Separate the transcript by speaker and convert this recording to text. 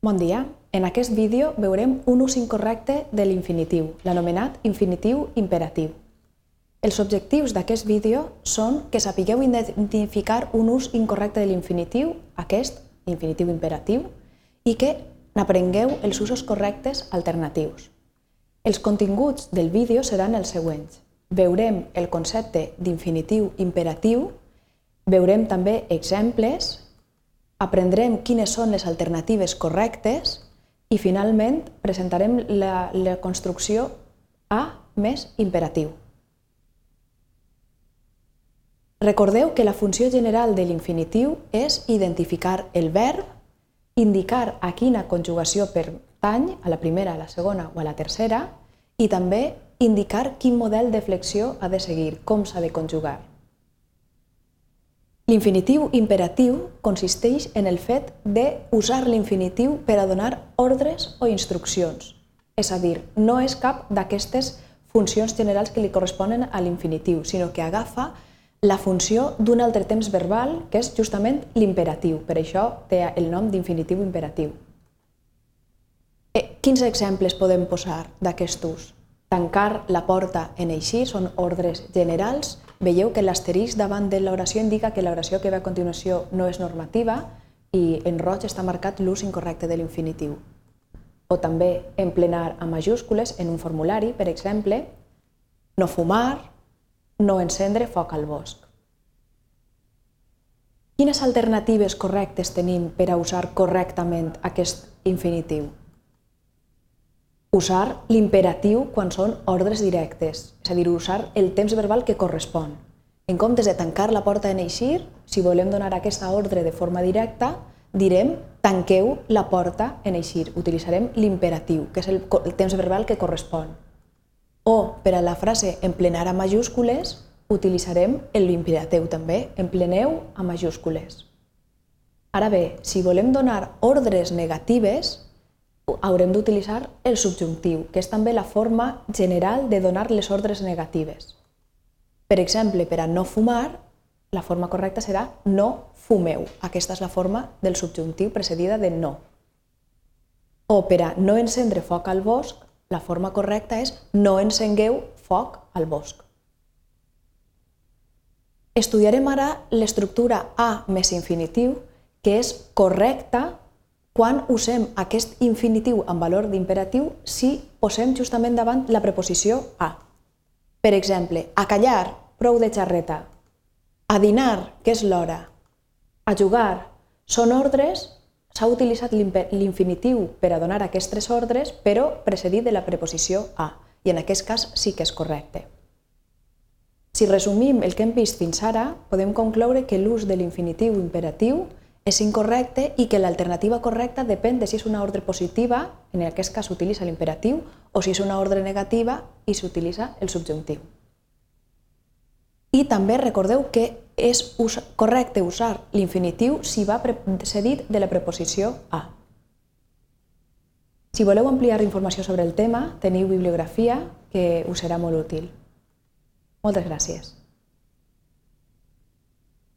Speaker 1: Bon dia. En aquest vídeo veurem un ús incorrecte de l'infinitiu, l'anomenat infinitiu imperatiu. Els objectius d'aquest vídeo són que sapigueu identificar un ús incorrecte de l'infinitiu, aquest, infinitiu imperatiu, i que n'aprengueu els usos correctes alternatius. Els continguts del vídeo seran els següents. Veurem el concepte d'infinitiu imperatiu, veurem també exemples, aprendrem quines són les alternatives correctes i finalment presentarem la, la construcció A més imperatiu. Recordeu que la funció general de l'infinitiu és identificar el verb, indicar a quina conjugació pertany, a la primera, a la segona o a la tercera, i també indicar quin model de flexió ha de seguir, com s'ha de conjugar. L'infinitiu imperatiu consisteix en el fet d'usar l'infinitiu per a donar ordres o instruccions. És a dir, no és cap d'aquestes funcions generals que li corresponen a l'infinitiu, sinó que agafa la funció d'un altre temps verbal, que és justament l'imperatiu. Per això té el nom d'infinitiu imperatiu. Eh, quins exemples podem posar d'aquest ús? Tancar la porta en eixir són ordres generals. Veieu que l'asterisc davant de l'oració indica que l'oració que ve a continuació no és normativa i en roig està marcat l'ús incorrecte de l'infinitiu. O també emplenar a majúscules en un formulari, per exemple, no fumar, no encendre foc al bosc. Quines alternatives correctes tenim per a usar correctament aquest infinitiu? Usar l'imperatiu quan són ordres directes, és a dir, usar el temps verbal que correspon. En comptes de tancar la porta en eixir, si volem donar aquesta ordre de forma directa, direm tanqueu la porta en eixir. Utilitzarem l'imperatiu, que és el, el temps verbal que correspon. O, per a la frase emplenar a majúscules, utilitzarem l'imperatiu també, empleneu a majúscules. Ara bé, si volem donar ordres negatives, haurem d'utilitzar el subjuntiu, que és també la forma general de donar les ordres negatives. Per exemple, per a no fumar, la forma correcta serà no fumeu. Aquesta és la forma del subjuntiu precedida de no. O per a no encendre foc al bosc, la forma correcta és no encengueu foc al bosc. Estudiarem ara l'estructura A més infinitiu, que és correcta quan usem aquest infinitiu amb valor d'imperatiu si posem justament davant la preposició a. Per exemple, a callar, prou de xarreta. A dinar, que és l'hora. A jugar, són ordres, s'ha utilitzat l'infinitiu per a donar aquestes ordres, però precedit de la preposició a, i en aquest cas sí que és correcte. Si resumim el que hem vist fins ara, podem concloure que l'ús de l'infinitiu imperatiu és incorrecte i que l'alternativa correcta depèn de si és una ordre positiva, en aquest cas s'utilitza l'imperatiu, o si és una ordre negativa i s'utilitza el subjuntiu. I també recordeu que és correcte usar l'infinitiu si va precedit de la preposició a. Si voleu ampliar informació sobre el tema, teniu bibliografia que us serà molt útil. Moltes gràcies.